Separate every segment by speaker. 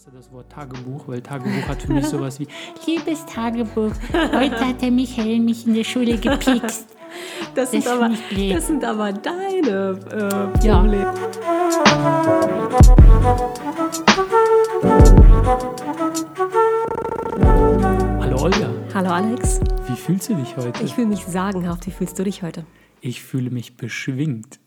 Speaker 1: hasse das Wort Tagebuch, weil Tagebuch hat für mich sowas wie
Speaker 2: Liebes Tagebuch, heute hat der Michael mich in der Schule gepikst.
Speaker 3: Das, sind,
Speaker 2: Das
Speaker 3: aber,
Speaker 2: ich blöd.
Speaker 3: das sind aber deine äh,
Speaker 2: Ja.
Speaker 3: Probleme.
Speaker 1: Hallo Olga,
Speaker 3: Hallo Alex,
Speaker 1: wie fühlst du dich heute?
Speaker 3: ich fühle mich sagenhaft. Wie fühlst du dich heute?
Speaker 1: Ich fühle mich beschwingt.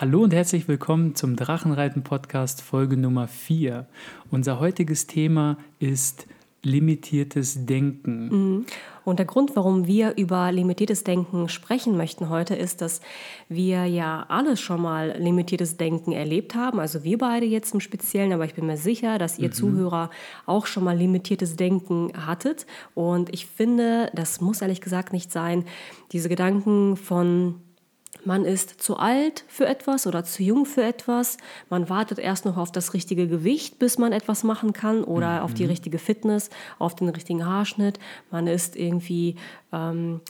Speaker 1: Hallo und herzlich willkommen zum Drachenreiten-Podcast Folge Nummer 4. Unser heutiges Thema ist limitiertes Denken.
Speaker 3: Und der Grund, warum wir über limitiertes Denken sprechen möchten heute, ist, dass wir ja alle schon mal limitiertes Denken erlebt haben. Also wir beide jetzt im Speziellen, aber ich bin mir sicher, dass ihr Zuhörer auch schon mal limitiertes Denken hattet. Und ich finde, das muss ehrlich gesagt nicht sein. Diese Gedanken von man ist zu alt für etwas oder zu jung für etwas. Man wartet erst noch auf das richtige Gewicht, bis man etwas machen kann oder auf die richtige Fitness, auf den richtigen Haarschnitt. Man ist irgendwie ähm,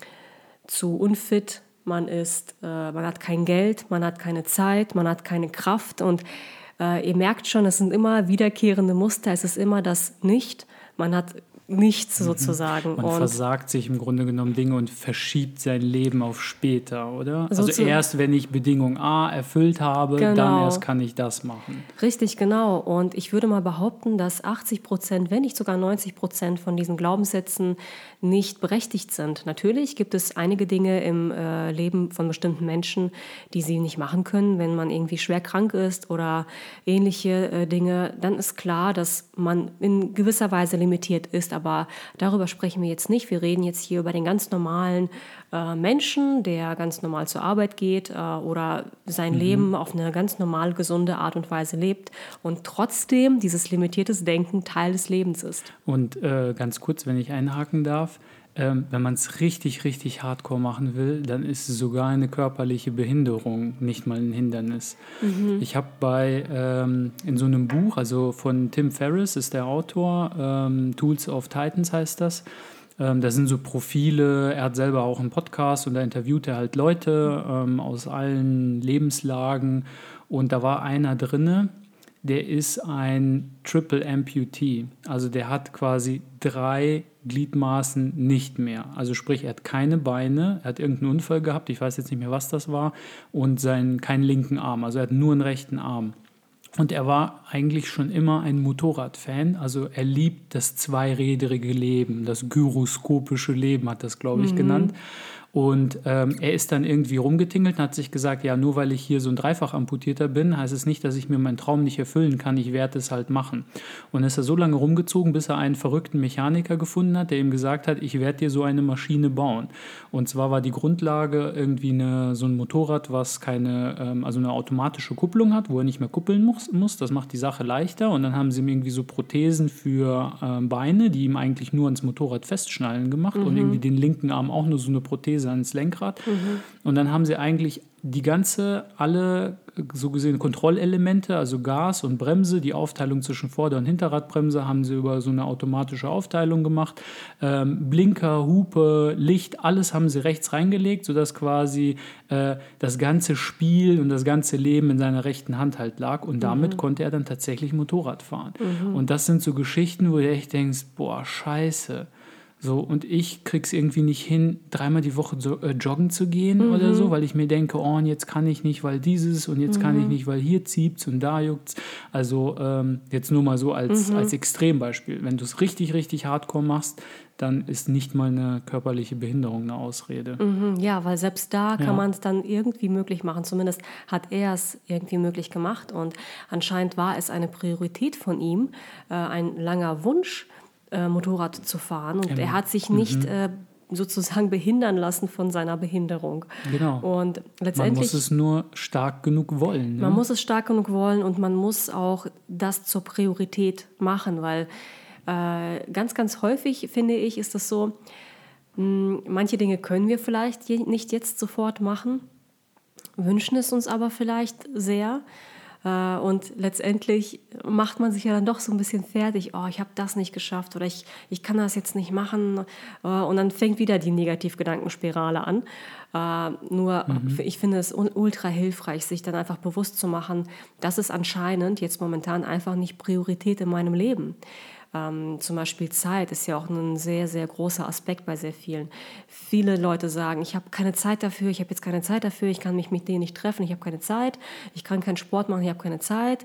Speaker 3: zu unfit. Man ist, äh, man hat kein Geld, man hat keine Zeit, man hat keine Kraft und äh, ihr merkt schon, es sind immer wiederkehrende Muster. Es ist immer das Nicht. Man hat nichts sozusagen.
Speaker 1: Man
Speaker 3: und
Speaker 1: versagt sich im Grunde genommen Dinge und verschiebt sein Leben auf später, oder?
Speaker 3: So
Speaker 1: also erst, wenn ich Bedingung A erfüllt habe, dann
Speaker 3: Genau.
Speaker 1: erst kann ich das machen.
Speaker 3: Richtig, genau. Und ich würde mal behaupten, dass 80 Prozent, wenn nicht sogar 90 Prozent von diesen Glaubenssätzen nicht berechtigt sind. Natürlich gibt es einige Dinge im äh, Leben von bestimmten Menschen, die sie nicht machen können, wenn man irgendwie schwer krank ist oder ähnliche äh, Dinge. Dann ist klar, dass man in gewisser Weise limitiert ist. Aber darüber sprechen wir jetzt nicht. Wir reden jetzt hier über den ganz normalen äh, Menschen, der ganz normal zur Arbeit geht äh, oder sein Leben auf eine ganz normal gesunde Art und Weise lebt und trotzdem dieses limitiertes Denken Teil des Lebens ist.
Speaker 1: Und äh, ganz kurz, wenn ich einhaken darf, ähm, wenn man es richtig, richtig hardcore machen will, dann ist sogar eine körperliche Behinderung nicht mal ein Hindernis. Ich habe bei ähm, in so einem Buch, also von Tim Ferriss ist der Autor, ähm, Tools of Titans heißt das. Ähm, da sind so Profile, er hat selber auch einen Podcast und da interviewt er halt Leute ähm, aus allen Lebenslagen. Und da war einer drinne, der ist ein Triple Amputee. Also der hat quasi drei Gliedmaßen nicht mehr. Also sprich, er hat keine Beine, er hat irgendeinen Unfall gehabt, ich weiß jetzt nicht mehr, was das war, und seinen, keinen linken Arm. Also er hat nur einen rechten Arm. Und er war eigentlich schon immer ein Motorradfan. Also er liebt das zweiräderige Leben, das gyroskopische Leben hat das, glaube ich, genannt. Und ähm, er ist dann irgendwie rumgetingelt und hat sich gesagt, ja, nur weil ich hier so ein dreifach amputierter bin, heißt es nicht, dass ich mir meinen Traum nicht erfüllen kann. Ich werde es halt machen. Und ist er so lange rumgezogen, bis er einen verrückten Mechaniker gefunden hat, der ihm gesagt hat, ich werde dir so eine Maschine bauen. Und zwar war die Grundlage irgendwie eine, so ein Motorrad, was keine, ähm, also eine automatische Kupplung hat, wo er nicht mehr kuppeln muss, muss. Das macht die Sache leichter. Und dann haben sie ihm irgendwie so Prothesen für ähm, Beine, die ihm eigentlich nur ans Motorrad festschnallen gemacht und irgendwie den linken Arm auch nur so eine Prothese ans Lenkrad. Und dann haben sie eigentlich die ganze, alle äh, so gesehen Kontrollelemente, also Gas und Bremse, die Aufteilung zwischen Vorder- und Hinterradbremse haben sie über so eine automatische Aufteilung gemacht. Ähm, Blinker, Hupe, Licht, alles haben sie rechts reingelegt, sodass quasi äh, das ganze Spiel und das ganze Leben in seiner rechten Hand halt lag. Und damit konnte er dann tatsächlich Motorrad fahren. Und das sind so Geschichten, wo du echt denkst, boah, scheiße. So, und ich krieg's irgendwie nicht hin, dreimal die Woche so, äh, joggen zu gehen oder so, weil ich mir denke, oh, und jetzt kann ich nicht, weil dieses und jetzt kann ich nicht, weil hier zieht's und da juckt's. Also ähm, jetzt nur mal so als, als Extrembeispiel. Wenn du es richtig, richtig hardcore machst, dann ist nicht mal eine körperliche Behinderung eine Ausrede.
Speaker 3: Mhm, Ja, weil selbst da kann
Speaker 1: Ja.
Speaker 3: man es dann irgendwie möglich machen. Zumindest hat er es irgendwie möglich gemacht. Und anscheinend war es eine Priorität von ihm, äh, ein langer Wunsch, äh, Motorrad zu fahren. Und er hat sich nicht äh, sozusagen behindern lassen von seiner Behinderung.
Speaker 1: Genau.
Speaker 3: Und
Speaker 1: Man
Speaker 3: letztendlich.
Speaker 1: muss es nur stark genug wollen. Ne?
Speaker 3: Man muss es stark genug wollen und man muss auch das zur Priorität machen, weil äh, ganz, ganz häufig, finde ich, ist es so, mh, manche Dinge können wir vielleicht je, nicht jetzt sofort machen, wünschen es uns aber vielleicht sehr. Äh, und letztendlich macht man sich ja dann doch so ein bisschen fertig. Oh, ich habe das nicht geschafft oder ich, ich kann das jetzt nicht machen. Äh, und dann fängt wieder die Negativgedankenspirale an. Äh, nur mhm. ich finde es ultra hilfreich, sich dann einfach bewusst zu machen, das ist anscheinend jetzt momentan einfach nicht Priorität in meinem Leben. Ähm, zum Beispiel Zeit ist ja auch ein sehr, sehr großer Aspekt bei sehr vielen. Viele Leute sagen, ich habe keine Zeit dafür, ich habe jetzt keine Zeit dafür, ich kann mich mit denen nicht treffen, ich habe keine Zeit, ich kann keinen Sport machen, ich habe keine Zeit.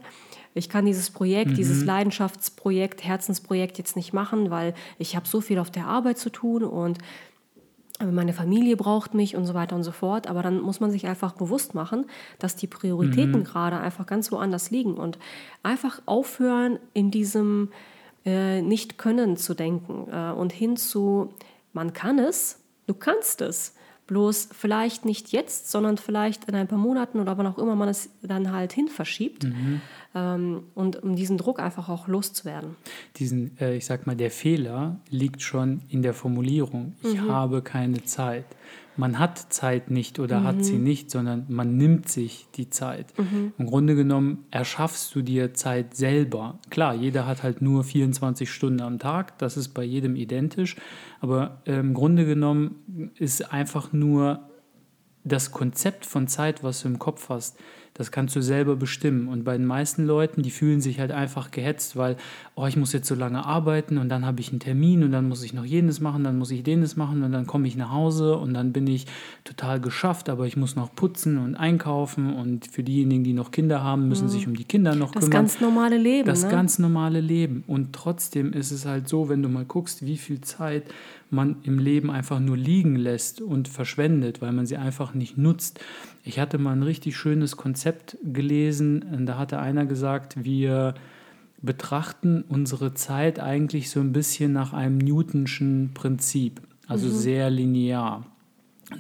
Speaker 3: Ich kann dieses Projekt, mhm. dieses Leidenschaftsprojekt, Herzensprojekt jetzt nicht machen, weil ich habe so viel auf der Arbeit zu tun und meine Familie braucht mich und so weiter und so fort. Aber dann muss man sich einfach bewusst machen, dass die Prioritäten mhm. gerade einfach ganz woanders liegen und einfach aufhören, in diesem äh, Nicht-Können zu denken äh, und hin zu, man kann es, du kannst es. Bloß vielleicht nicht jetzt, sondern vielleicht in ein paar Monaten oder wann auch immer man es dann halt hin verschiebt. Mhm. Ähm, und um diesen Druck einfach auch loszuwerden.
Speaker 1: Diesen, äh, ich sag mal, der Fehler liegt schon in der Formulierung. Ich mhm. habe keine Zeit man hat Zeit nicht oder mhm. hat sie mhm. nicht, sondern man nimmt sich die Zeit. Mhm. Im Grunde genommen erschaffst du dir Zeit selber. Klar, jeder hat halt nur 24 Stunden am Tag, das ist bei jedem identisch, aber äh, im Grunde genommen ist einfach nur das Konzept von Zeit, was du im Kopf hast, das kannst du selber bestimmen. Und bei den meisten Leuten, die fühlen sich halt einfach gehetzt, weil, oh, ich muss jetzt so lange arbeiten und dann habe ich einen Termin und dann muss ich noch jenes machen, dann muss ich jenes machen und dann komme ich nach Hause und dann bin ich total geschafft, aber ich muss noch putzen und einkaufen und für diejenigen, die noch Kinder haben, müssen mhm. sich um die Kinder noch
Speaker 3: das
Speaker 1: kümmern.
Speaker 3: Das ganz normale Leben.
Speaker 1: Das
Speaker 3: ne?
Speaker 1: ganz normale Leben. Und trotzdem ist es halt so, wenn du mal guckst, wie viel Zeit man im Leben einfach nur liegen lässt und verschwendet, weil man sie einfach nicht nutzt. Ich hatte mal ein richtig schönes Konzept gelesen, da hatte einer gesagt, wir betrachten unsere Zeit eigentlich so ein bisschen nach einem Newtonschen Prinzip, also mhm. sehr linear.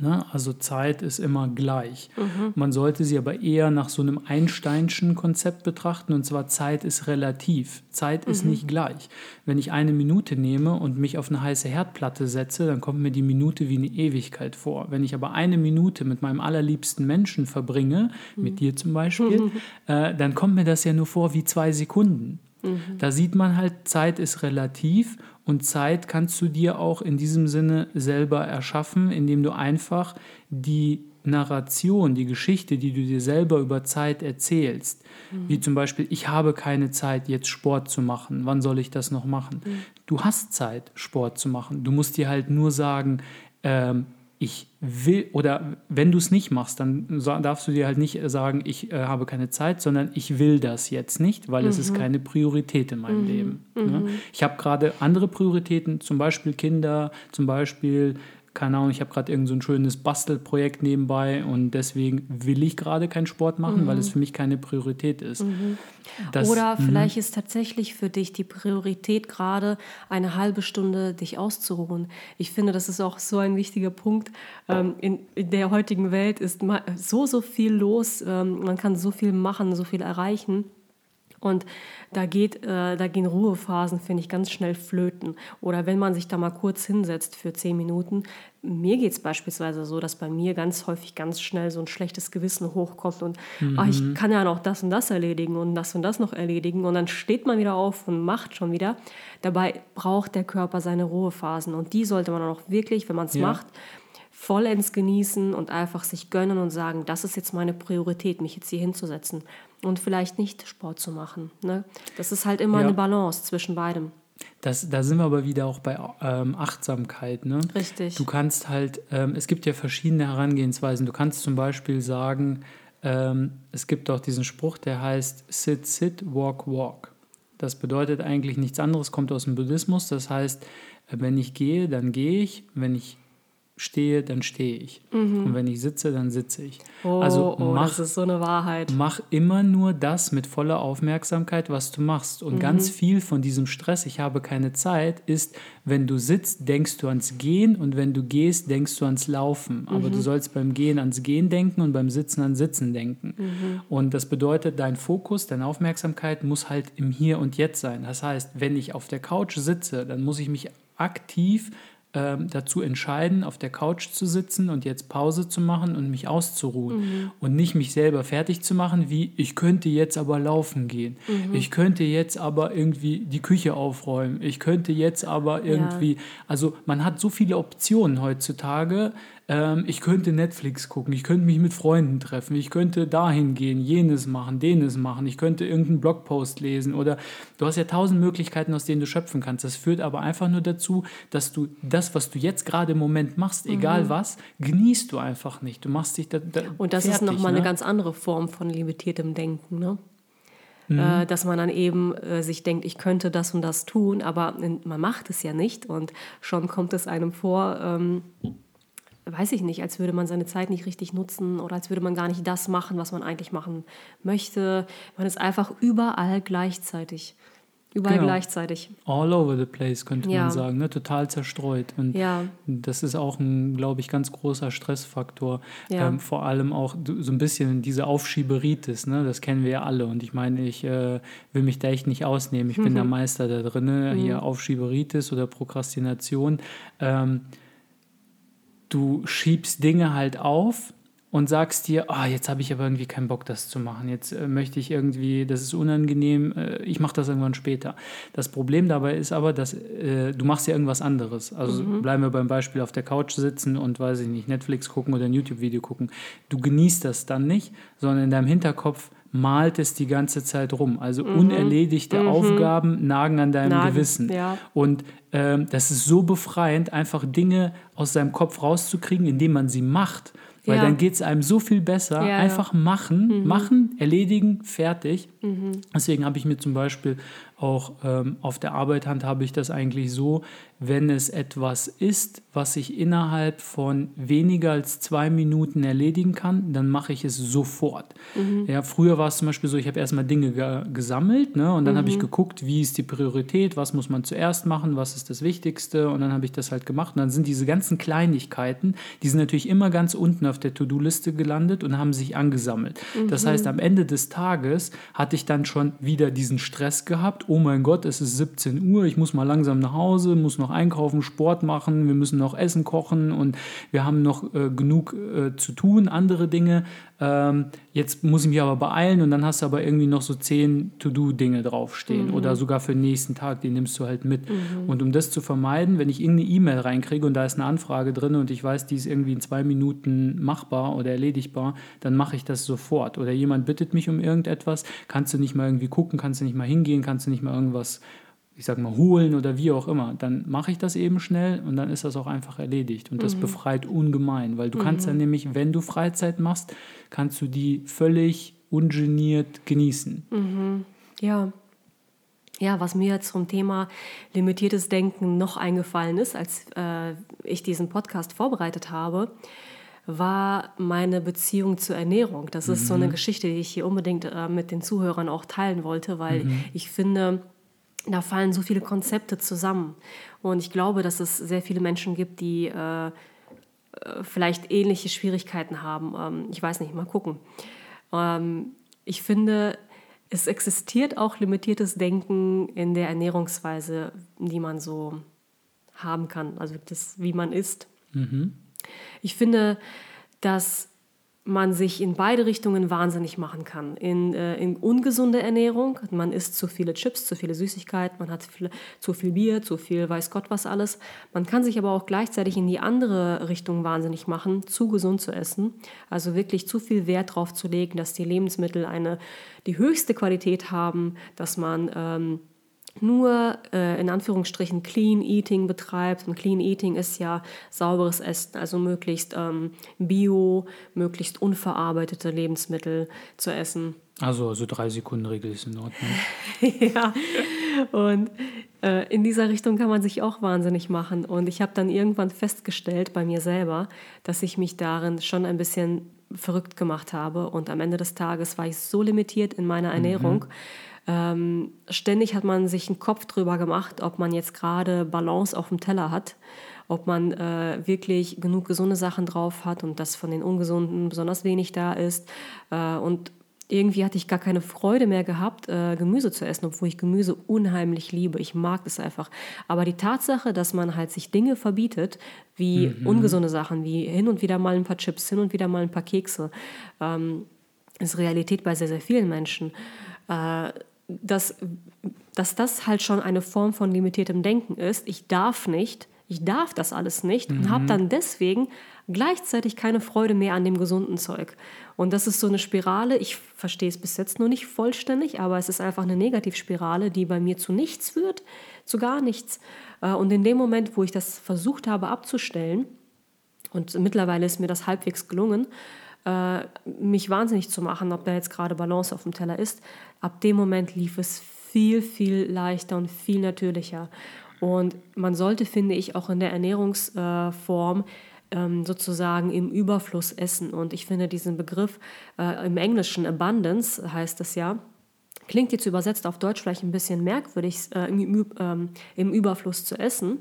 Speaker 1: Ne? Also Zeit ist immer gleich. Mhm. Man sollte sie aber eher nach so einem Einsteinschen Konzept betrachten, und zwar Zeit ist relativ. Zeit mhm. ist nicht gleich. Wenn ich eine Minute nehme und mich auf eine heiße Herdplatte setze, dann kommt mir die Minute wie eine Ewigkeit vor. Wenn ich aber eine Minute mit meinem allerliebsten Menschen verbringe, mhm. mit dir zum Beispiel, äh, dann kommt mir das ja nur vor wie zwei Sekunden. Mhm. Da sieht man halt, Zeit ist relativ und Zeit kannst du dir auch in diesem Sinne selber erschaffen, indem du einfach die Narration, die Geschichte, die du dir selber über Zeit erzählst, mhm. wie zum Beispiel, ich habe keine Zeit, jetzt Sport zu machen, wann soll ich das noch machen? Mhm. Du hast Zeit, Sport zu machen. Du musst dir halt nur sagen, ähm, ich will, oder wenn du es nicht machst, dann darfst du dir halt nicht sagen, ich äh, habe keine Zeit, sondern ich will das jetzt nicht, weil mhm. es ist mhm. keine Priorität in meinem mhm. Leben. Ne? Mhm. Ich habe gerade andere Prioritäten, zum Beispiel Kinder, zum Beispiel keine Ahnung, ich habe gerade irgend so ein schönes Bastelprojekt nebenbei und deswegen will ich gerade keinen Sport machen, mhm. weil es für mich keine Priorität ist. Mhm.
Speaker 3: Das, Oder mhm. vielleicht ist tatsächlich für dich die Priorität gerade eine halbe Stunde dich auszuruhen. Ich finde, das ist auch so ein wichtiger Punkt. Ähm, in, in, der heutigen Welt ist so, so viel los. Ähm, man kann so viel machen, so viel erreichen. Und da, geht, äh, da gehen Ruhephasen, finde ich, ganz schnell flöten. Oder wenn man sich da mal kurz hinsetzt für zehn Minuten. Mir geht es beispielsweise so, dass bei mir ganz häufig ganz schnell so ein schlechtes Gewissen hochkommt und mhm. ach, ich kann ja noch das und das erledigen und das und das noch erledigen. Und dann steht man wieder auf und macht schon wieder. Dabei braucht der Körper seine Ruhephasen. Und die sollte man auch wirklich, wenn man es ja. macht, vollends genießen und einfach sich gönnen und sagen, das ist jetzt meine Priorität, mich jetzt hier hinzusetzen und vielleicht nicht Sport zu machen. Ne? Das ist halt immer ja. eine Balance zwischen beidem.
Speaker 1: Das, da sind wir aber wieder auch bei ähm, Achtsamkeit. Ne?
Speaker 3: Richtig.
Speaker 1: Du kannst halt, ähm, es gibt ja verschiedene Herangehensweisen. Du kannst zum Beispiel sagen, ähm, es gibt auch diesen Spruch, der heißt Sit, Sit, Walk, Walk. Das bedeutet eigentlich nichts anderes, kommt aus dem Buddhismus. Das heißt, wenn ich gehe, dann gehe ich. Wenn ich stehe, dann stehe ich. Mhm. Und wenn ich sitze, dann sitze ich.
Speaker 3: Oh, also mach, oh, das ist so eine Wahrheit.
Speaker 1: Mach immer nur das mit voller Aufmerksamkeit, was du machst. Und mhm. ganz viel von diesem Stress, ich habe keine Zeit, ist, wenn du sitzt, denkst du ans Gehen und wenn du gehst, denkst du ans Laufen. Aber mhm. du sollst beim Gehen ans Gehen denken und beim Sitzen ans Sitzen denken. Mhm. Und das bedeutet, dein Fokus, deine Aufmerksamkeit muss halt im Hier und Jetzt sein. Das heißt, wenn ich auf der Couch sitze, dann muss ich mich aktiv ähm, dazu entscheiden, auf der Couch zu sitzen und jetzt Pause zu machen und mich auszuruhen
Speaker 3: Mhm.
Speaker 1: und nicht mich selber fertig zu machen, wie ich könnte jetzt aber laufen gehen,
Speaker 3: Mhm.
Speaker 1: ich könnte jetzt aber irgendwie die Küche aufräumen, ich könnte jetzt aber irgendwie, also man hat so viele Optionen heutzutage. Ähm, ich könnte Netflix gucken, ich könnte mich mit Freunden treffen, ich könnte dahin gehen, jenes machen, denes machen, ich könnte irgendeinen Blogpost lesen oder du hast ja tausend Möglichkeiten, aus denen du schöpfen kannst. Das führt aber einfach nur dazu, dass du das, was du jetzt gerade im Moment machst, egal was, genießt du einfach nicht. Du machst dich da, da
Speaker 3: Mhm. Und das ist
Speaker 1: fertig,
Speaker 3: nochmal
Speaker 1: ne?
Speaker 3: eine ganz andere Form von limitiertem Denken, ne?
Speaker 1: Mhm.
Speaker 3: Äh, dass man dann eben äh, sich denkt, ich könnte das und das tun, aber man macht es ja nicht und schon kommt es einem vor, ähm, weiß ich nicht, als würde man seine Zeit nicht richtig nutzen oder als würde man gar nicht das machen, was man eigentlich machen möchte. Man ist einfach überall gleichzeitig. Überall
Speaker 1: Genau.
Speaker 3: gleichzeitig.
Speaker 1: all over the place, könnte
Speaker 3: Ja.
Speaker 1: man sagen, ne? total zerstreut. Und
Speaker 3: Ja.
Speaker 1: das ist auch ein, glaube ich, ganz großer Stressfaktor.
Speaker 3: Ja.
Speaker 1: Ähm, vor allem auch so ein bisschen diese Aufschieberitis, ne? das kennen wir ja alle. Und ich meine, ich äh, will mich da echt nicht ausnehmen. Ich bin
Speaker 3: Mhm.
Speaker 1: der Meister da drin, ne? hier Aufschieberitis oder Prokrastination. Ähm, du schiebst Dinge halt auf und sagst dir, ah, jetzt habe ich aber irgendwie keinen Bock, das zu machen. Jetzt äh, möchte ich irgendwie, das ist unangenehm, äh, ich mache das irgendwann später. Das Problem dabei ist aber, dass äh, du machst ja irgendwas anderes. Also bleiben wir beim Beispiel auf der Couch sitzen und, weiß ich nicht, Netflix gucken oder ein YouTube-Video gucken. Du genießt das dann nicht, sondern in deinem Hinterkopf malt es die ganze Zeit rum. Also unerledigte Aufgaben nagen an deinem
Speaker 3: Nagen,
Speaker 1: Gewissen.
Speaker 3: ja.
Speaker 1: Und ähm, das ist so befreiend, einfach Dinge aus seinem Kopf rauszukriegen, indem man sie macht. Weil
Speaker 3: Ja.
Speaker 1: dann geht es einem so viel besser.
Speaker 3: Ja.
Speaker 1: Einfach machen, machen, erledigen, fertig. Deswegen habe ich mir zum Beispiel auch ähm, auf der Arbeit handhabe ich das eigentlich so, wenn es etwas ist, was ich innerhalb von weniger als zwei Minuten erledigen kann, dann mache ich es sofort. Ja, früher war es zum Beispiel so, ich habe erstmal Dinge ge gesammelt ne, und dann habe ich geguckt, wie ist die Priorität, was muss man zuerst machen, was ist das Wichtigste und dann habe ich das halt gemacht. Und dann sind diese ganzen Kleinigkeiten, die sind natürlich immer ganz unten auf der To-Do-Liste gelandet und haben sich angesammelt. Das heißt, am Ende des Tages hatte ich dann schon wieder diesen Stress gehabt. Oh mein Gott, es ist 17 Uhr, ich muss mal langsam nach Hause, muss noch einkaufen, Sport machen, wir müssen noch Essen kochen und wir haben noch äh, genug äh, zu tun, andere Dinge. Ähm, jetzt muss ich mich aber beeilen und dann hast du aber irgendwie noch so zehn To-Do-Dinge draufstehen oder sogar für den nächsten Tag, die nimmst du halt mit. Und um das zu vermeiden, wenn ich irgendeine E-Mail reinkriege und da ist eine Anfrage drin und ich weiß, die ist irgendwie in zwei Minuten machbar oder erledigbar, dann mache ich das sofort. Oder jemand bittet mich um irgendetwas, kannst du nicht mal irgendwie gucken, kannst du nicht mal hingehen, kannst du nicht mal irgendwas ich sag mal, holen oder wie auch immer, dann mache ich das eben schnell und dann ist das auch einfach erledigt. Und das befreit ungemein, weil du kannst dann nämlich, wenn du Freizeit machst, kannst du die völlig ungeniert genießen.
Speaker 3: Ja. Ja, was mir zum Thema limitiertes Denken noch eingefallen ist, als äh, ich diesen Podcast vorbereitet habe, war meine Beziehung zur Ernährung. Das ist so eine Geschichte, die ich hier unbedingt äh, mit den Zuhörern auch teilen wollte, weil ich finde, da fallen so viele Konzepte zusammen. Und ich glaube, dass es sehr viele Menschen gibt, die äh, äh, vielleicht ähnliche Schwierigkeiten haben. Ähm, ich weiß nicht, mal gucken. Ähm, ich finde, es existiert auch limitiertes Denken in der Ernährungsweise, die man so haben kann, also das, wie man isst. Ich finde, dass man sich in beide Richtungen wahnsinnig machen kann. In, äh, in ungesunde Ernährung, man isst zu viele Chips, zu viele Süßigkeiten, man hat viel, zu viel Bier, zu viel weiß Gott was alles. Man kann sich aber auch gleichzeitig in die andere Richtung wahnsinnig machen, zu gesund zu essen. Also wirklich zu viel Wert darauf zu legen, dass die Lebensmittel eine, die höchste Qualität haben, dass man... Ähm, nur äh, in Anführungsstrichen Clean Eating betreibt. Und Clean Eating ist ja sauberes Essen, also möglichst ähm, bio, möglichst unverarbeitete Lebensmittel zu essen.
Speaker 1: Also, also drei Sekunden Regel ist in Ordnung.
Speaker 3: ja, und äh, in dieser Richtung kann man sich auch wahnsinnig machen. Und ich habe dann irgendwann festgestellt bei mir selber, dass ich mich darin schon ein bisschen verrückt gemacht habe. Und am Ende des Tages war ich so limitiert in meiner Ernährung. Ähm, ständig hat man sich einen Kopf drüber gemacht, ob man jetzt gerade Balance auf dem Teller hat, ob man äh, wirklich genug gesunde Sachen drauf hat und dass von den ungesunden besonders wenig da ist. Äh, und irgendwie hatte ich gar keine Freude mehr gehabt, äh, Gemüse zu essen, obwohl ich Gemüse unheimlich liebe. Ich mag das einfach. Aber die Tatsache, dass man halt sich Dinge verbietet, wie mhm. ungesunde Sachen, wie hin und wieder mal ein paar Chips, hin und wieder mal ein paar Kekse, ähm, ist Realität bei sehr, sehr vielen Menschen. Äh, dass, dass das halt schon eine Form von limitiertem Denken ist. Ich darf nicht, ich darf das alles nicht mhm. und habe dann deswegen gleichzeitig keine Freude mehr an dem gesunden Zeug. Und das ist so eine Spirale, ich verstehe es bis jetzt noch nicht vollständig, aber es ist einfach eine Negativspirale, die bei mir zu nichts führt, zu gar nichts. Äh, und in dem Moment, wo ich das versucht habe abzustellen, und mittlerweile ist mir das halbwegs gelungen, äh, mich wahnsinnig zu machen, ob da jetzt gerade Balance auf dem Teller ist, ab dem Moment lief es viel, viel leichter und viel natürlicher. Und man sollte, finde ich, auch in der Ernährungsform ähm, sozusagen im Überfluss essen. Und ich finde diesen Begriff äh, im Englischen Abundance heißt es ja, klingt jetzt übersetzt auf Deutsch vielleicht ein bisschen merkwürdig, äh, im, ähm, im, Überfluss zu essen.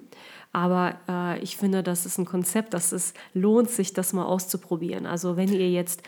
Speaker 3: Aber äh, ich finde, das ist ein Konzept, das es lohnt sich, das mal auszuprobieren. Also wenn ihr jetzt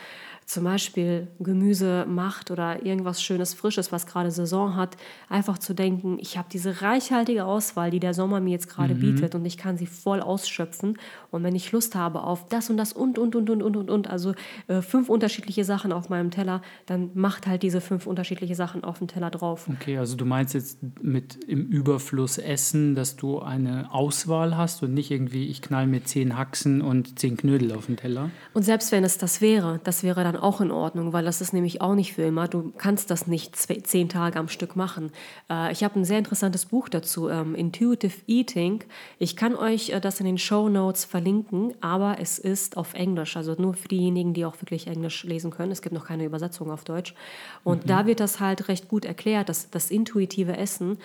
Speaker 3: zum Beispiel Gemüse macht oder irgendwas Schönes, Frisches, was gerade Saison hat, einfach zu denken, ich habe diese reichhaltige Auswahl, die der Sommer mir jetzt gerade mhm. bietet und ich kann sie voll ausschöpfen. Und wenn ich Lust habe auf das und das und, und, und, und, und, und, und, also äh, fünf unterschiedliche Sachen auf meinem Teller, dann macht halt diese fünf unterschiedliche Sachen auf den Teller drauf.
Speaker 1: Okay, also du meinst jetzt mit im Überfluss Essen, dass du eine Auswahl hast und nicht irgendwie, ich knall mir zehn Haxen und zehn Knödel auf den Teller?
Speaker 3: Und selbst wenn es das wäre, das wäre dann auch in Ordnung, weil das ist nämlich auch nicht für immer. Du kannst das nicht zehn Tage am Stück machen. Äh, ich habe ein sehr interessantes Buch dazu, ähm, Intuitive Eating. Ich kann euch äh, das in den Show Notes verlinken, aber es ist auf Englisch, also nur für diejenigen, die auch wirklich Englisch lesen können. Es gibt noch keine Übersetzung auf Deutsch. Und mhm. da wird das halt recht gut erklärt, dass das intuitive Essen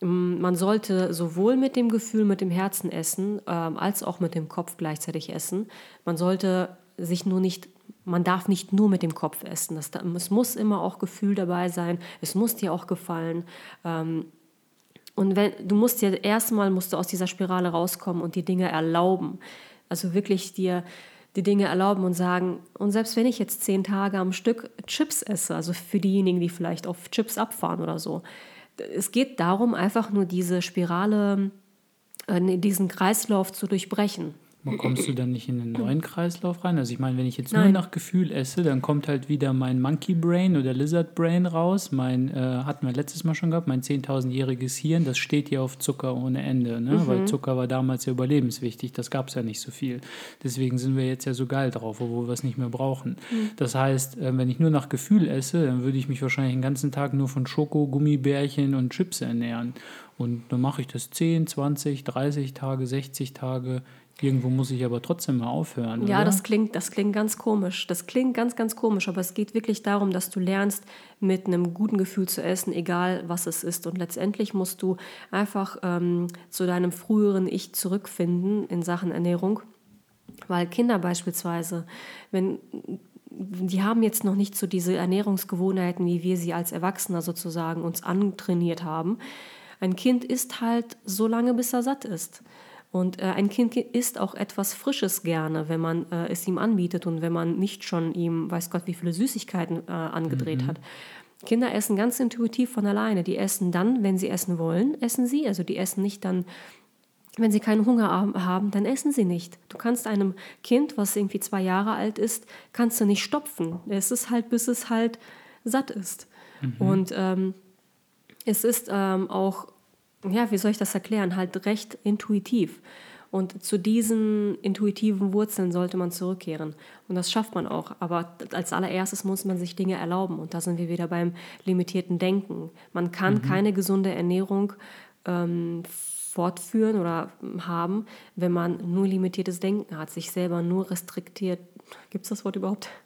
Speaker 3: man sollte sowohl mit dem Gefühl, mit dem Herzen essen, ähm, als auch mit dem Kopf gleichzeitig essen. Man sollte sich nur nicht man darf nicht nur mit dem Kopf essen. Das, es muss immer auch Gefühl dabei sein. Es muss dir auch gefallen. Ähm, und wenn, du musst dir erstmal musst du aus dieser Spirale rauskommen und die Dinge erlauben. Also wirklich dir die Dinge erlauben und sagen, und selbst wenn ich jetzt zehn Tage am Stück Chips esse, also für diejenigen, die vielleicht auf Chips abfahren oder so, es geht darum, einfach nur diese Spirale, äh, diesen Kreislauf zu durchbrechen.
Speaker 1: Kommst du dann nicht in einen neuen Kreislauf rein? Also ich meine, wenn ich jetzt Nein. nur nach Gefühl esse, dann kommt halt wieder mein Monkey Brain oder Lizard Brain raus. Mein, äh, hatten wir letztes Mal schon gehabt, mein 10.000-jähriges Hirn, das steht ja auf Zucker ohne Ende. Ne? Mhm. Weil Zucker war damals ja überlebenswichtig, das gab es ja nicht so viel. Deswegen sind wir jetzt ja so geil drauf, obwohl wir es nicht mehr brauchen. Mhm. Das heißt, äh, wenn ich nur nach Gefühl esse, dann würde ich mich wahrscheinlich den ganzen Tag nur von Schoko, Gummibärchen und Chips ernähren. Und dann mache ich das 10, 20, 30 Tage, 60 Tage. Irgendwo muss ich aber trotzdem mal aufhören.
Speaker 3: Ja,
Speaker 1: oder?
Speaker 3: das klingt, das klingt ganz komisch. Das klingt ganz, ganz komisch, aber es geht wirklich darum, dass du lernst, mit einem guten Gefühl zu essen, egal was es ist. Und letztendlich musst du einfach ähm, zu deinem früheren Ich zurückfinden in Sachen Ernährung. Weil Kinder beispielsweise, wenn die haben jetzt noch nicht so diese Ernährungsgewohnheiten, wie wir sie als Erwachsener sozusagen uns antrainiert haben. Ein Kind isst halt so lange, bis er satt ist. Und äh, ein Kind isst auch etwas Frisches gerne, wenn man äh, es ihm anbietet und wenn man nicht schon ihm, weiß Gott, wie viele Süßigkeiten äh, angedreht mhm. hat. Kinder essen ganz intuitiv von alleine. Die essen dann, wenn sie essen wollen, essen sie. Also die essen nicht dann, wenn sie keinen Hunger haben, dann essen sie nicht. Du kannst einem Kind, was irgendwie zwei Jahre alt ist, kannst du nicht stopfen. Es ist halt, bis es halt satt ist. Mhm. Und ähm, es ist ähm, auch ja, wie soll ich das erklären, halt recht intuitiv. Und zu diesen intuitiven Wurzeln sollte man zurückkehren. Und das schafft man auch. Aber als allererstes muss man sich Dinge erlauben. Und da sind wir wieder beim limitierten Denken. Man kann mhm. keine gesunde Ernährung ähm, fortführen oder haben, wenn man nur limitiertes Denken hat, sich selber nur restriktiert. Gibt es das Wort überhaupt?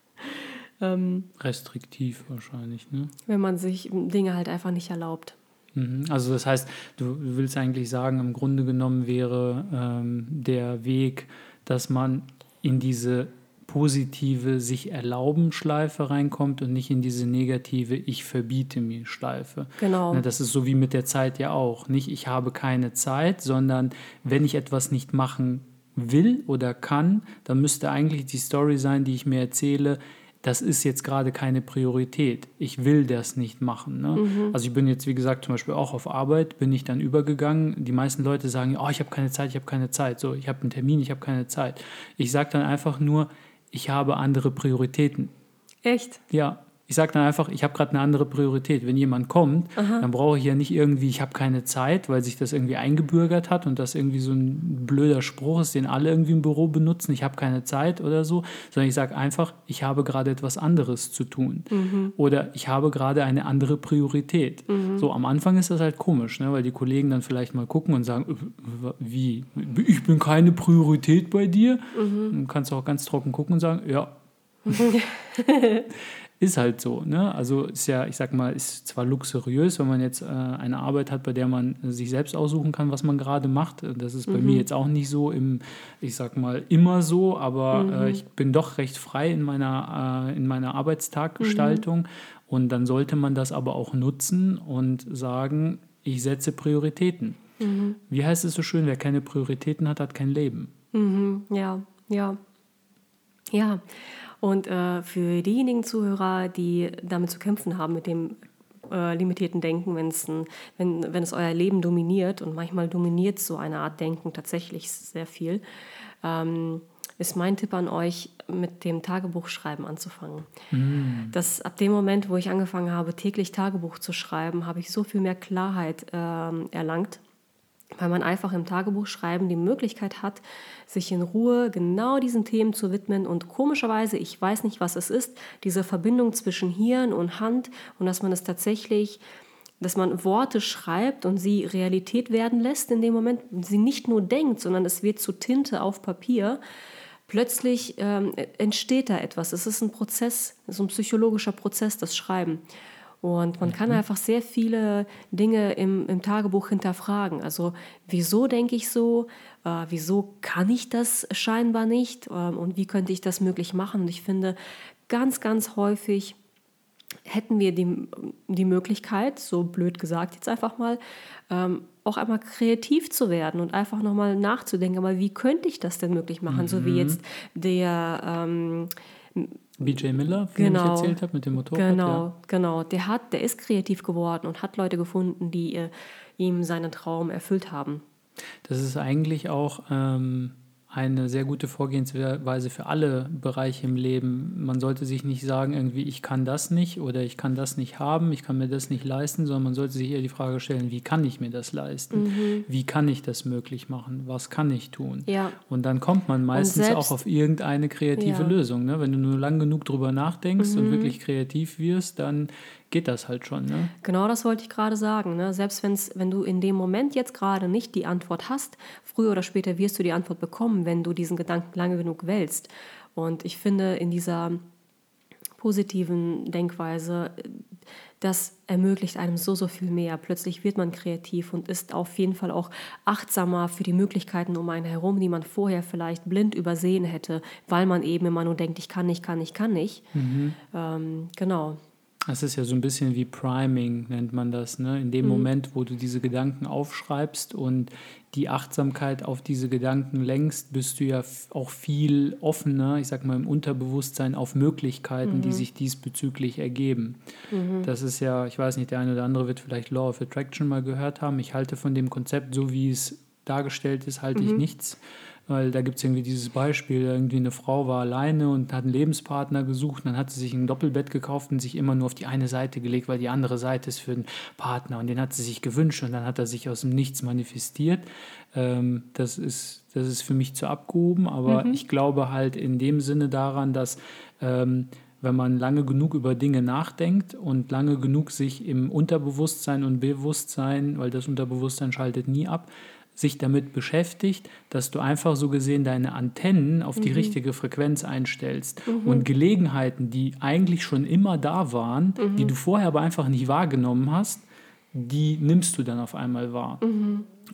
Speaker 1: Ähm, Restriktiv wahrscheinlich, ne?
Speaker 3: Wenn man sich Dinge halt einfach nicht erlaubt.
Speaker 1: Mhm. Also das heißt, du willst eigentlich sagen, im Grunde genommen wäre ähm, der Weg, dass man in diese positive sich erlauben Schleife reinkommt und nicht in diese negative ich verbiete mir Schleife.
Speaker 3: Genau.
Speaker 1: Ne, das ist so wie mit der Zeit ja auch. Nicht ich habe keine Zeit, sondern wenn ich etwas nicht machen will oder kann, dann müsste eigentlich die Story sein, die ich mir erzähle, das ist jetzt gerade keine Priorität. Ich will das nicht machen. Ne? Also ich bin jetzt, wie gesagt, zum Beispiel auch auf Arbeit, bin ich dann übergegangen. Die meisten Leute sagen, oh, ich habe keine Zeit, ich habe keine Zeit. So, ich habe einen Termin, ich habe keine Zeit. Ich sage dann einfach nur, ich habe andere Prioritäten.
Speaker 3: Echt?
Speaker 1: Ja, ich sage dann einfach, ich habe gerade eine andere Priorität. Wenn jemand kommt, dann brauche ich ja nicht irgendwie, ich habe keine Zeit, weil sich das irgendwie eingebürgert hat und das irgendwie so ein blöder Spruch ist, den alle irgendwie im Büro benutzen, ich habe keine Zeit oder so, sondern ich sage einfach, ich habe gerade etwas anderes zu tun. Oder ich habe gerade eine andere Priorität. So, am Anfang ist das halt komisch, ne, weil die Kollegen dann vielleicht mal gucken und sagen, wie, ich bin keine Priorität bei dir? Dann kannst du auch ganz trocken gucken und sagen, ja, ist halt so. Ne? Also ist ja, ich sag mal, ist zwar luxuriös, wenn man jetzt äh, eine Arbeit hat, bei der man äh, sich selbst aussuchen kann, was man gerade macht. Das ist bei mir jetzt auch nicht so im, ich sag mal, immer so, aber äh, ich bin doch recht frei in meiner, äh, in meiner Arbeitstaggestaltung. Und dann sollte man das aber auch nutzen und sagen, ich setze Prioritäten. Wie heißt es so schön, wer keine Prioritäten hat, hat kein Leben.
Speaker 3: Mhm, ja, ja. Ja, und äh, für diejenigen Zuhörer, die damit zu kämpfen haben, mit dem äh, limitierten Denken, wenn's ein, wenn, wenn es euer Leben dominiert, und manchmal dominiert so eine Art Denken tatsächlich sehr viel, ähm, ist mein Tipp an euch, mit dem Tagebuchschreiben anzufangen. Das, ab dem Moment, wo ich angefangen habe, täglich Tagebuch zu schreiben, habe ich so viel mehr Klarheit ähm, erlangt weil man einfach im Tagebuch schreiben die Möglichkeit hat, sich in Ruhe genau diesen Themen zu widmen und komischerweise, ich weiß nicht, was es ist, diese Verbindung zwischen Hirn und Hand und dass man es tatsächlich, dass man Worte schreibt und sie Realität werden lässt in dem Moment, sie nicht nur denkt, sondern es wird zu Tinte auf Papier. Plötzlich ähm, entsteht da etwas. Es ist ein Prozess, so ein psychologischer Prozess, das Schreiben. Und man kann einfach sehr viele Dinge im, im Tagebuch hinterfragen. Also wieso denke ich so? Äh, wieso kann ich das scheinbar nicht? Ähm, und wie könnte ich das möglich machen? Und ich finde, ganz, ganz häufig hätten wir die, die Möglichkeit, so blöd gesagt jetzt einfach mal, ähm, auch einmal kreativ zu werden und einfach nochmal nachzudenken, aber wie könnte ich das denn möglich machen? So wie jetzt der... Ähm,
Speaker 1: BJ Miller, von
Speaker 3: Genau.
Speaker 1: dem ich erzählt habe, mit dem Motorrad.
Speaker 3: Genau,
Speaker 1: Ja.
Speaker 3: genau. Der hat, der ist kreativ geworden und hat Leute gefunden, die äh, ihm seinen Traum erfüllt haben.
Speaker 1: Das ist eigentlich auch ähm, eine sehr gute Vorgehensweise für alle Bereiche im Leben. Man sollte sich nicht sagen, irgendwie, ich kann das nicht oder ich kann das nicht haben, ich kann mir das nicht leisten, sondern man sollte sich eher die Frage stellen, wie kann ich mir das leisten? Wie kann ich das möglich machen? Was kann ich tun?
Speaker 3: Ja.
Speaker 1: Und dann kommt man meistens
Speaker 3: selbst-
Speaker 1: auch auf irgendeine kreative
Speaker 3: Ja.
Speaker 1: Lösung. Ne? Wenn du nur lang genug drüber nachdenkst und wirklich kreativ wirst, dann geht das halt schon. Ne?
Speaker 3: Genau das wollte ich gerade sagen. Ne? Selbst wenn's, wenn du in dem Moment jetzt gerade nicht die Antwort hast, früher oder später wirst du die Antwort bekommen, wenn du diesen Gedanken lange genug wälzt. Und ich finde, in dieser positiven Denkweise, das ermöglicht einem so, so viel mehr. Plötzlich wird man kreativ und ist auf jeden Fall auch achtsamer für die Möglichkeiten um einen herum, die man vorher vielleicht blind übersehen hätte, weil man eben immer nur denkt, ich kann nicht, kann nicht, kann nicht. Ähm, genau.
Speaker 1: Das ist ja so ein bisschen wie Priming, nennt man das. Ne? In dem Moment, wo du diese Gedanken aufschreibst und die Achtsamkeit auf diese Gedanken lenkst, bist du ja auch viel offener, ich sag mal im Unterbewusstsein, auf Möglichkeiten, die sich diesbezüglich ergeben. Das ist ja, ich weiß nicht, der eine oder andere wird vielleicht Law of Attraction mal gehört haben. Ich halte von dem Konzept, so wie es dargestellt ist, halte ich nichts. Weil da gibt es irgendwie dieses Beispiel, irgendwie eine Frau war alleine und hat einen Lebenspartner gesucht, dann hat sie sich ein Doppelbett gekauft und sich immer nur auf die eine Seite gelegt, weil die andere Seite ist für den Partner und den hat sie sich gewünscht und dann hat er sich aus dem Nichts manifestiert. Ähm, das, ist, das ist für mich zu abgehoben, aber ich glaube halt in dem Sinne daran, dass ähm, wenn man lange genug über Dinge nachdenkt und lange genug sich im Unterbewusstsein und Bewusstsein, weil das Unterbewusstsein schaltet nie ab, sich damit beschäftigt, dass du einfach so gesehen deine Antennen auf die richtige Frequenz einstellst und Gelegenheiten, die eigentlich schon immer da waren, die du vorher aber einfach nicht wahrgenommen hast, die nimmst du dann auf einmal wahr.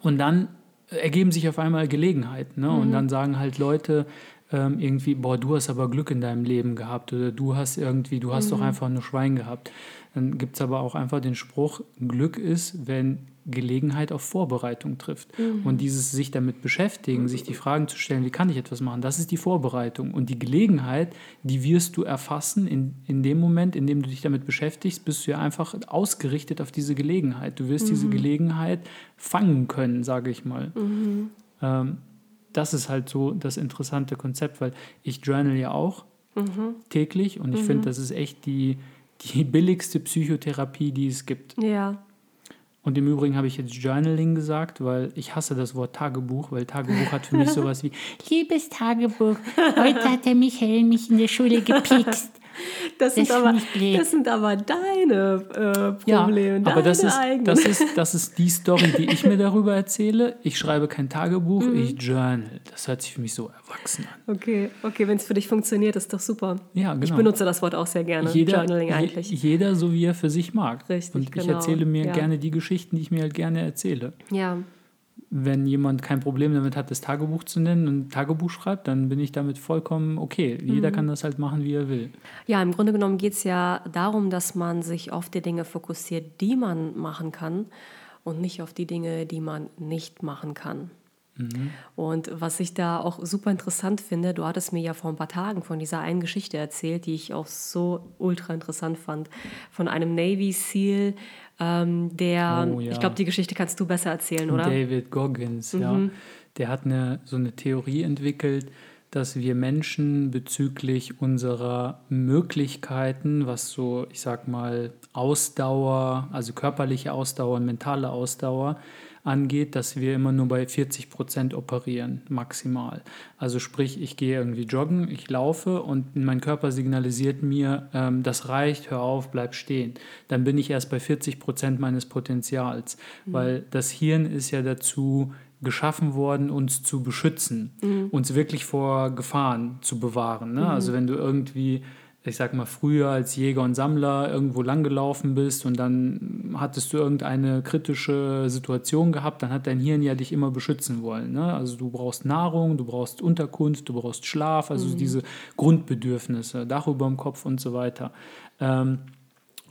Speaker 1: Und dann ergeben sich auf einmal Gelegenheiten. Ne? Und dann sagen halt Leute ähm, irgendwie, boah, du hast aber Glück in deinem Leben gehabt oder du hast irgendwie, du hast doch einfach nur Schwein gehabt. Dann gibt es aber auch einfach den Spruch, Glück ist, wenn Gelegenheit auf Vorbereitung trifft.
Speaker 3: Mhm.
Speaker 1: Und dieses sich damit beschäftigen, sich die Fragen zu stellen, wie kann ich etwas machen, das ist die Vorbereitung. Und die Gelegenheit, die wirst du erfassen in, in dem Moment, in dem du dich damit beschäftigst, bist du ja einfach ausgerichtet auf diese Gelegenheit. Du wirst diese Gelegenheit fangen können, sage ich mal. Ähm, das ist halt so das interessante Konzept, weil ich journal ja auch täglich und ich finde, das ist echt die, die billigste Psychotherapie, die es gibt.
Speaker 3: Ja.
Speaker 1: Und im Übrigen habe ich jetzt Journaling gesagt, weil ich hasse das Wort Tagebuch, weil Tagebuch hat für mich sowas wie,
Speaker 2: Liebes Tagebuch, heute hat der Michael mich in der Schule gepikst.
Speaker 3: Das sind,
Speaker 2: Das
Speaker 3: aber,
Speaker 2: ich blöd.
Speaker 3: das sind aber deine äh,
Speaker 1: ja,
Speaker 3: Probleme, deine
Speaker 1: aber das ist,
Speaker 3: eigenen.
Speaker 1: das, ist, das ist die Story, die ich mir darüber erzähle. Ich schreibe kein Tagebuch,
Speaker 3: Mhm.
Speaker 1: ich journal. Das hört sich für mich so erwachsen an.
Speaker 3: okay, okay wenn es für dich funktioniert, ist doch super.
Speaker 1: Ja, genau.
Speaker 3: Ich benutze das Wort auch sehr gerne, Journaling
Speaker 1: je-
Speaker 3: eigentlich.
Speaker 1: Jeder so, wie er für sich mag.
Speaker 3: Richtig,
Speaker 1: Und ich
Speaker 3: genau.
Speaker 1: erzähle mir
Speaker 3: Ja.
Speaker 1: gerne die Geschichten, die ich mir halt gerne erzähle.
Speaker 3: Ja,
Speaker 1: wenn jemand kein Problem damit hat, das Tagebuch zu nennen und ein Tagebuch schreibt, dann bin ich damit vollkommen okay.
Speaker 3: Mhm.
Speaker 1: Jeder kann das halt machen, wie er will.
Speaker 3: Ja, im Grunde genommen geht es ja darum, dass man sich auf die Dinge fokussiert, die man machen kann und nicht auf die Dinge, die man nicht machen kann. Und was ich da auch super interessant finde, du hattest mir ja vor ein paar Tagen von dieser einen Geschichte erzählt, die ich auch so ultra interessant fand, von einem Navy SEAL, ähm, der,
Speaker 1: Oh, ja.
Speaker 3: ich glaube, die Geschichte kannst du besser erzählen, oder?
Speaker 1: David Goggins, ja. Der hat eine, so eine Theorie entwickelt, dass wir Menschen bezüglich unserer Möglichkeiten, was so, ich sag mal, Ausdauer, also körperliche Ausdauer und mentale Ausdauer angeht, dass wir immer nur bei 40 Prozent operieren, maximal. Also sprich, ich gehe irgendwie joggen, ich laufe und mein Körper signalisiert mir, ähm, das reicht, hör auf, bleib stehen. Dann bin ich erst bei 40 Prozent meines Potenzials, weil das Hirn ist ja dazu geschaffen worden, uns zu beschützen, uns wirklich vor Gefahren zu bewahren. Ne? Also wenn du irgendwie ich sag mal, früher als Jäger und Sammler irgendwo langgelaufen bist und dann hattest du irgendeine kritische Situation gehabt, dann hat dein Hirn ja dich immer beschützen wollen. Ne? Also du brauchst Nahrung, du brauchst Unterkunft, du brauchst Schlaf, also diese Grundbedürfnisse, Dach über dem Kopf und so weiter. Ähm,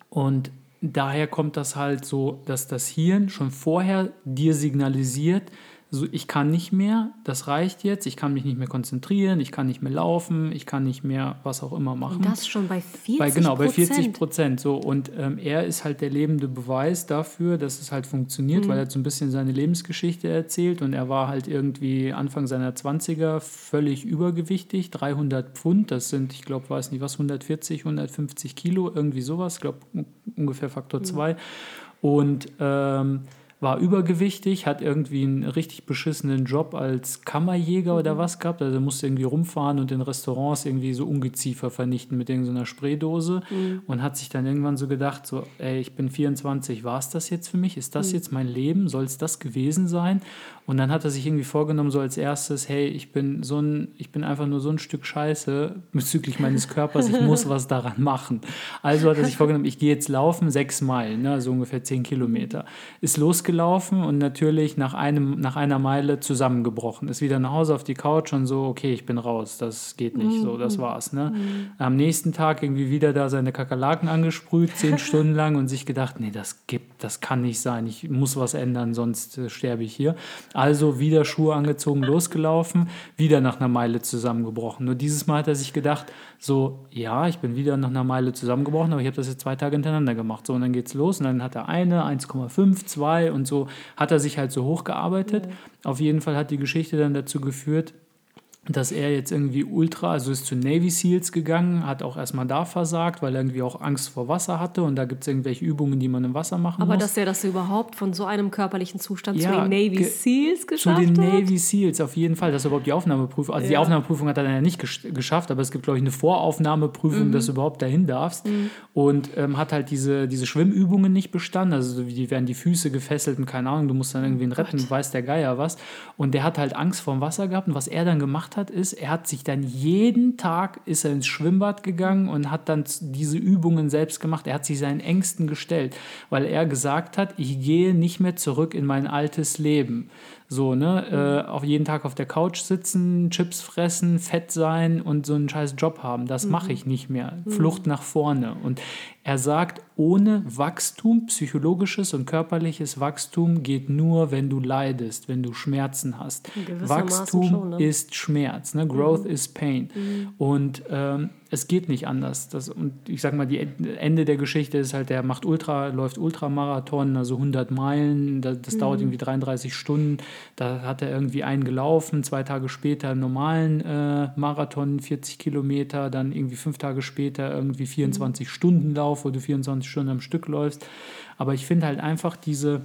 Speaker 1: und daher kommt das halt so, dass das Hirn schon vorher dir signalisiert, so ich kann nicht mehr, das reicht jetzt, ich kann mich nicht mehr konzentrieren, ich kann nicht mehr laufen, ich kann nicht mehr was auch immer machen.
Speaker 3: Und das schon bei 40
Speaker 1: Bei, genau, bei 40 Prozent. So. Und ähm, er ist halt der lebende Beweis dafür, dass es halt funktioniert, weil er so ein bisschen seine Lebensgeschichte erzählt und er war halt irgendwie Anfang seiner 20er völlig übergewichtig, 300 Pfund, das sind, ich glaube, weiß nicht was, 140, 150 Kilo, irgendwie sowas, ich glaube ungefähr Faktor 2. Und ähm, war übergewichtig, hat irgendwie einen richtig beschissenen Job als Kammerjäger oder was gehabt. Also musste irgendwie rumfahren und in Restaurants irgendwie so Ungeziefer vernichten mit irgendeiner Spraydose und hat sich dann irgendwann so gedacht, so, ey, ich bin 24, war es das jetzt für mich? Ist das jetzt mein Leben? Soll es das gewesen sein? Und dann hat er sich irgendwie vorgenommen, so als erstes, hey, ich bin so ein, ich bin einfach nur so ein Stück Scheiße bezüglich meines Körpers, ich muss was daran machen. Also hat er sich vorgenommen, ich gehe jetzt laufen, sechs Meilen, ne, so ungefähr zehn Kilometer. Ist losgelaufen und natürlich nach, einem, nach einer Meile zusammengebrochen. Ist wieder nach Hause auf die Couch und so, okay, ich bin raus, das geht nicht, so, das war's. Ne? Am nächsten Tag irgendwie wieder da seine Kakerlaken angesprüht, zehn Stunden lang und sich gedacht, nee, das gibt, das kann nicht sein, ich muss was ändern, sonst äh, sterbe ich hier. Also wieder Schuhe angezogen, losgelaufen, wieder nach einer Meile zusammengebrochen. Nur dieses Mal hat er sich gedacht, so, ja, ich bin wieder nach einer Meile zusammengebrochen, aber ich habe das jetzt zwei Tage hintereinander gemacht. So, und dann geht's los und dann hat er eine, 1,5, 2 und so hat er sich halt so hochgearbeitet. Auf jeden Fall hat die Geschichte dann dazu geführt, dass er jetzt irgendwie ultra, also ist zu Navy SEALs gegangen, hat auch erstmal da versagt, weil er irgendwie auch Angst vor Wasser hatte und da gibt es irgendwelche Übungen, die man im Wasser machen
Speaker 3: Aber
Speaker 1: muss.
Speaker 3: dass er das überhaupt von so einem körperlichen Zustand
Speaker 1: Ja,
Speaker 3: zu den Navy Seals
Speaker 1: zu
Speaker 3: geschafft
Speaker 1: den
Speaker 3: hat?
Speaker 1: Navy SEAls auf jeden Fall, dass er überhaupt die Aufnahmeprüfung, also die
Speaker 3: Ja.
Speaker 1: Aufnahmeprüfung hat er dann ja nicht gesch geschafft, aber es gibt, glaube ich, eine
Speaker 3: Mhm.
Speaker 1: Voraufnahmeprüfung, dass du überhaupt dahin darfst und ähm, hat halt diese, diese Schwimmübungen nicht bestanden, also die werden die Füße gefesselt und keine Ahnung, du musst dann
Speaker 3: Oh
Speaker 1: irgendwie retten, weiß der Geier was und der hat halt Angst vor dem Wasser gehabt und was er dann gemacht hat, ist, er hat sich dann jeden Tag ist er ins Schwimmbad gegangen und hat dann diese Übungen selbst gemacht, er hat sich seinen Ängsten gestellt, weil er gesagt hat, ich gehe nicht mehr zurück in mein altes Leben. So, ne? Äh, auf jeden Tag auf der Couch sitzen, Chips fressen, fett sein und so einen scheiß Job haben. Das mache ich nicht mehr. Flucht nach vorne. Und er sagt, ohne Wachstum, psychologisches und körperliches Wachstum geht nur, wenn du leidest, wenn du Schmerzen hast. Wachstum
Speaker 3: schon, ne?
Speaker 1: ist Schmerz, ne? Growth is Pain. Und ähm, es geht nicht anders. Das, und ich sag mal, die Ende der Geschichte ist halt, der macht Ultra, läuft Ultramarathon, also 100 Meilen, das, das dauert irgendwie 33 Stunden. Da hat er irgendwie einen gelaufen, zwei Tage später einen normalen äh, Marathon, 40 Kilometer, dann irgendwie fünf Tage später irgendwie 24 Stunden Lauf, wo du 24 Stunden am Stück läufst. Aber ich finde halt einfach diese,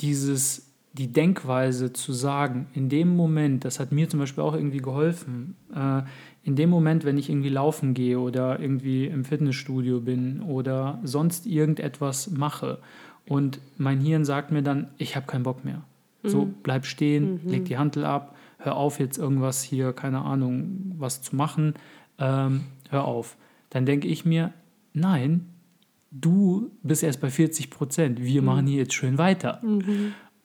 Speaker 1: dieses, die Denkweise zu sagen, in dem Moment, das hat mir zum Beispiel auch irgendwie geholfen, äh, in dem Moment, wenn ich irgendwie laufen gehe oder irgendwie im Fitnessstudio bin oder sonst irgendetwas mache und mein Hirn sagt mir dann, ich habe keinen Bock mehr. So, bleib stehen, leg die Hantel ab, hör auf jetzt irgendwas hier, keine Ahnung, was zu machen, ähm, hör auf. Dann denke ich mir, nein, du bist erst bei 40 Prozent, wir machen hier jetzt schön weiter.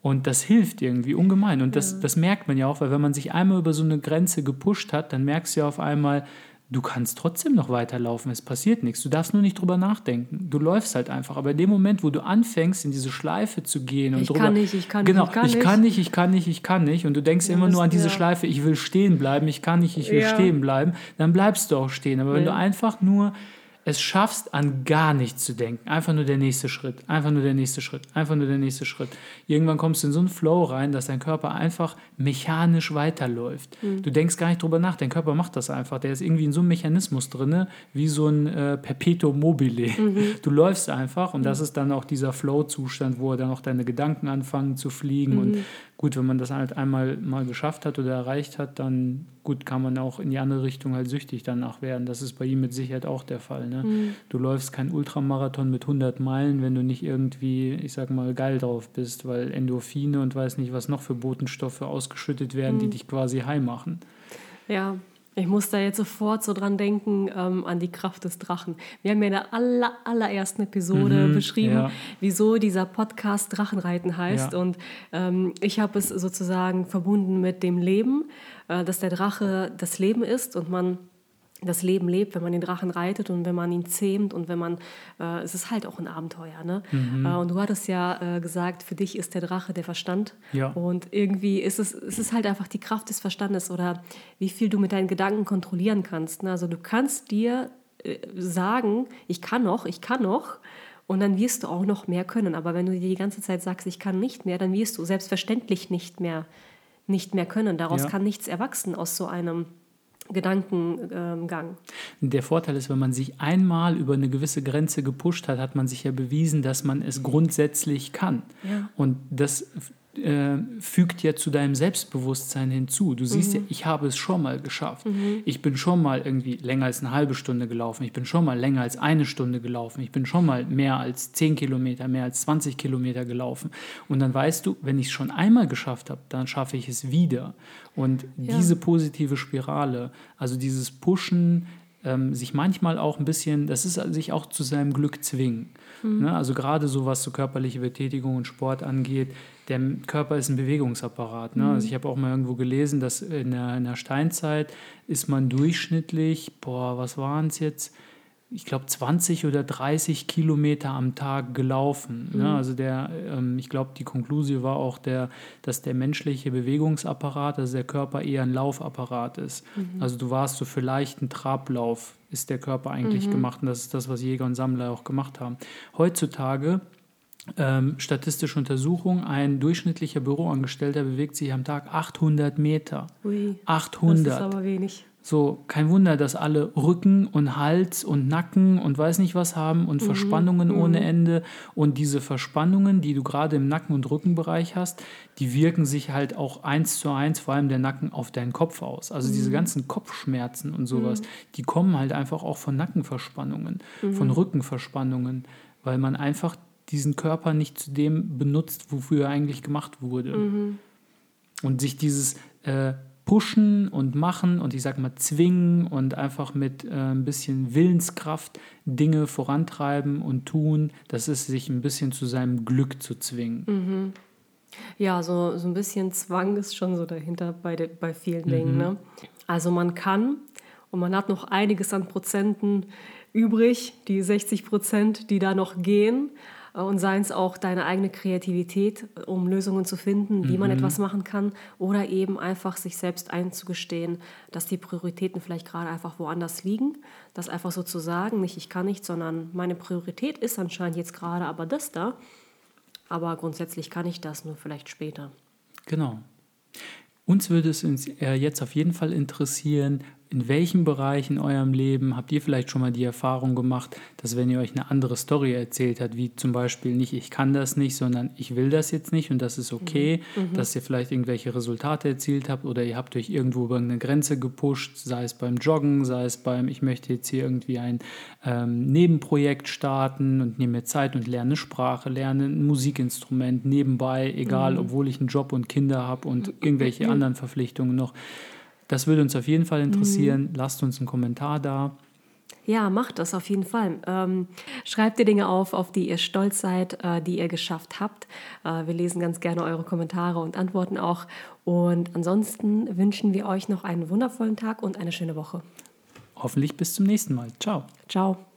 Speaker 1: Und das hilft irgendwie ungemein. Und das, das merkt man ja auch, weil wenn man sich einmal über so eine Grenze gepusht hat, dann merkst du ja auf einmal, du kannst trotzdem noch weiterlaufen, es passiert nichts. Du darfst nur nicht drüber nachdenken. Du läufst halt einfach. Aber in dem Moment, wo du anfängst, in diese Schleife zu gehen und
Speaker 3: Ich
Speaker 1: drüber,
Speaker 3: kann nicht, ich kann nicht,
Speaker 1: genau,
Speaker 3: ich kann
Speaker 1: ich
Speaker 3: nicht.
Speaker 1: kann nicht, ich kann nicht, ich kann nicht, und du denkst immer nur an diese
Speaker 3: ja.
Speaker 1: Schleife, ich will stehen bleiben, ich kann nicht, ich will
Speaker 3: Ja.
Speaker 1: stehen bleiben, dann bleibst du auch stehen. Aber wenn
Speaker 3: Ja.
Speaker 1: du einfach nur es schaffst, an gar nichts zu denken. Einfach nur der nächste Schritt, einfach nur der nächste Schritt, einfach nur der nächste Schritt. Irgendwann kommst du in so einen Flow rein, dass dein Körper einfach mechanisch weiterläuft. Du denkst gar nicht drüber nach, dein Körper macht das einfach. Der ist irgendwie in so einem Mechanismus drin, wie so ein äh, Perpetuum mobile. Du läufst einfach und das ist dann auch dieser Flow-Zustand, wo dann auch deine Gedanken anfangen zu fliegen. Und gut, wenn man das halt einmal mal geschafft hat oder erreicht hat, dann gut, kann man auch in die andere Richtung halt süchtig danach werden. Das ist bei ihm mit Sicherheit auch der Fall. Ne? Du läufst keinen Ultramarathon mit 100 Meilen, wenn du nicht irgendwie, ich sag mal, geil drauf bist, weil Endorphine und weiß nicht, was noch für Botenstoffe ausgeschüttet werden, die dich quasi high machen.
Speaker 3: Ja, ich muss da jetzt sofort so dran denken, ähm, an die Kraft des Drachen. Wir haben ja in der aller, allerersten Episode
Speaker 1: Mhm,
Speaker 3: beschrieben,
Speaker 1: ja.
Speaker 3: wieso dieser Podcast Drachenreiten heißt.
Speaker 1: Ja.
Speaker 3: Und ähm, ich habe es sozusagen verbunden mit dem Leben, äh, dass der Drache das Leben ist und man das Leben lebt, wenn man den Drachen reitet und wenn man ihn zähmt und wenn man, äh, es ist halt auch ein Abenteuer. Ne?
Speaker 1: Mhm.
Speaker 3: Äh, und du hattest ja äh, gesagt, für dich ist der Drache der Verstand.
Speaker 1: Ja.
Speaker 3: Und irgendwie ist es, es ist halt einfach die Kraft des Verstandes oder wie viel du mit deinen Gedanken kontrollieren kannst. Ne? Also du kannst dir äh, sagen, ich kann noch, ich kann noch. Und dann wirst du auch noch mehr können. Aber wenn du dir die ganze Zeit sagst, ich kann nicht mehr, dann wirst du selbstverständlich nicht mehr, nicht mehr können. Daraus
Speaker 1: Ja.
Speaker 3: kann nichts erwachsen aus so einem Gedankengang.
Speaker 1: Der Vorteil ist, wenn man sich einmal über eine gewisse Grenze gepusht hat, hat man sich ja bewiesen, dass man es grundsätzlich kann.
Speaker 3: Ja.
Speaker 1: Und das äh, fügt ja zu deinem Selbstbewusstsein hinzu. Du siehst ja, ich habe es schon mal geschafft. Ich bin schon mal irgendwie länger als eine halbe Stunde gelaufen. Ich bin schon mal länger als eine Stunde gelaufen. Ich bin schon mal mehr als 10 Kilometer, mehr als 20 Kilometer gelaufen. Und dann weißt du, wenn ich es schon einmal geschafft habe, dann schaffe ich es wieder. Und diese positive Spirale, also dieses Pushen, ähm, sich manchmal auch ein bisschen, das ist also sich auch zu seinem Glück zwingen. Ne? Also gerade so, was so körperliche Betätigung und Sport angeht, der Körper ist ein Bewegungsapparat. Ne? Also ich habe auch mal irgendwo gelesen, dass in der, in der Steinzeit ist man durchschnittlich, boah, was waren es jetzt? Ich glaube, 20 oder 30 Kilometer am Tag gelaufen. Ne? Also der, ähm, ich glaube, die Konklusion war auch, der, dass der menschliche Bewegungsapparat, also der Körper eher ein Laufapparat ist. Also du warst so für leichten Trablauf, ist der Körper eigentlich gemacht. Und das ist das, was Jäger und Sammler auch gemacht haben. Heutzutage ähm, statistische Untersuchung, ein durchschnittlicher Büroangestellter bewegt sich am Tag 800 Meter.
Speaker 3: Ui,
Speaker 1: 800.
Speaker 3: das ist aber wenig.
Speaker 1: So, kein Wunder, dass alle Rücken und Hals und Nacken und weiß nicht was haben und Verspannungen ohne Ende. Und diese Verspannungen, die du gerade im Nacken- und Rückenbereich hast, die wirken sich halt auch eins zu eins, vor allem der Nacken, auf deinen Kopf aus. Also diese ganzen Kopfschmerzen und sowas, die kommen halt einfach auch von Nackenverspannungen, von Rückenverspannungen, weil man einfach diesen Körper nicht zu dem benutzt, wofür er eigentlich gemacht wurde. Und sich dieses äh, Pushen und Machen und ich sag mal zwingen und einfach mit äh, ein bisschen Willenskraft Dinge vorantreiben und tun, das ist sich ein bisschen zu seinem Glück zu zwingen.
Speaker 3: Ja, so, so ein bisschen Zwang ist schon so dahinter bei, de, bei vielen Dingen. Ne? Also man kann und man hat noch einiges an Prozenten übrig, die 60 Prozent, die da noch gehen. Äh, Und seien es auch deine eigene Kreativität, um Lösungen zu finden, wie man etwas machen kann. Oder eben einfach sich selbst einzugestehen, dass die Prioritäten vielleicht gerade einfach woanders liegen. Das einfach so zu sagen, nicht ich kann nicht, sondern meine Priorität ist anscheinend jetzt gerade aber das da. Aber grundsätzlich kann ich das nur vielleicht später.
Speaker 1: Genau. Uns würde es uns äh, jetzt auf jeden Fall interessieren, in welchem Bereich in eurem Leben habt ihr vielleicht schon mal die Erfahrung gemacht, dass wenn ihr euch eine andere Story erzählt habt, wie zum Beispiel nicht ich kann das nicht, sondern ich will das jetzt nicht und das ist okay, dass ihr vielleicht irgendwelche Resultate erzielt habt oder ihr habt euch irgendwo über eine Grenze gepusht, sei es beim Joggen, sei es beim ich möchte jetzt hier irgendwie ein ähm, Nebenprojekt starten und nehme mir Zeit und lerne Sprache, lerne ein Musikinstrument nebenbei, egal, obwohl ich einen Job und Kinder habe und irgendwelche anderen Verpflichtungen noch. Das würde uns auf jeden Fall interessieren. Lasst uns einen Kommentar da.
Speaker 3: Ja, macht das auf jeden Fall. Ähm, schreibt ihr Dinge auf, auf die ihr stolz seid, äh, die ihr geschafft habt. Äh, wir lesen ganz gerne eure Kommentare und antworten auch. Und ansonsten wünschen wir euch noch einen wundervollen Tag und eine schöne Woche.
Speaker 1: Hoffentlich bis zum nächsten Mal. Ciao.
Speaker 3: Ciao.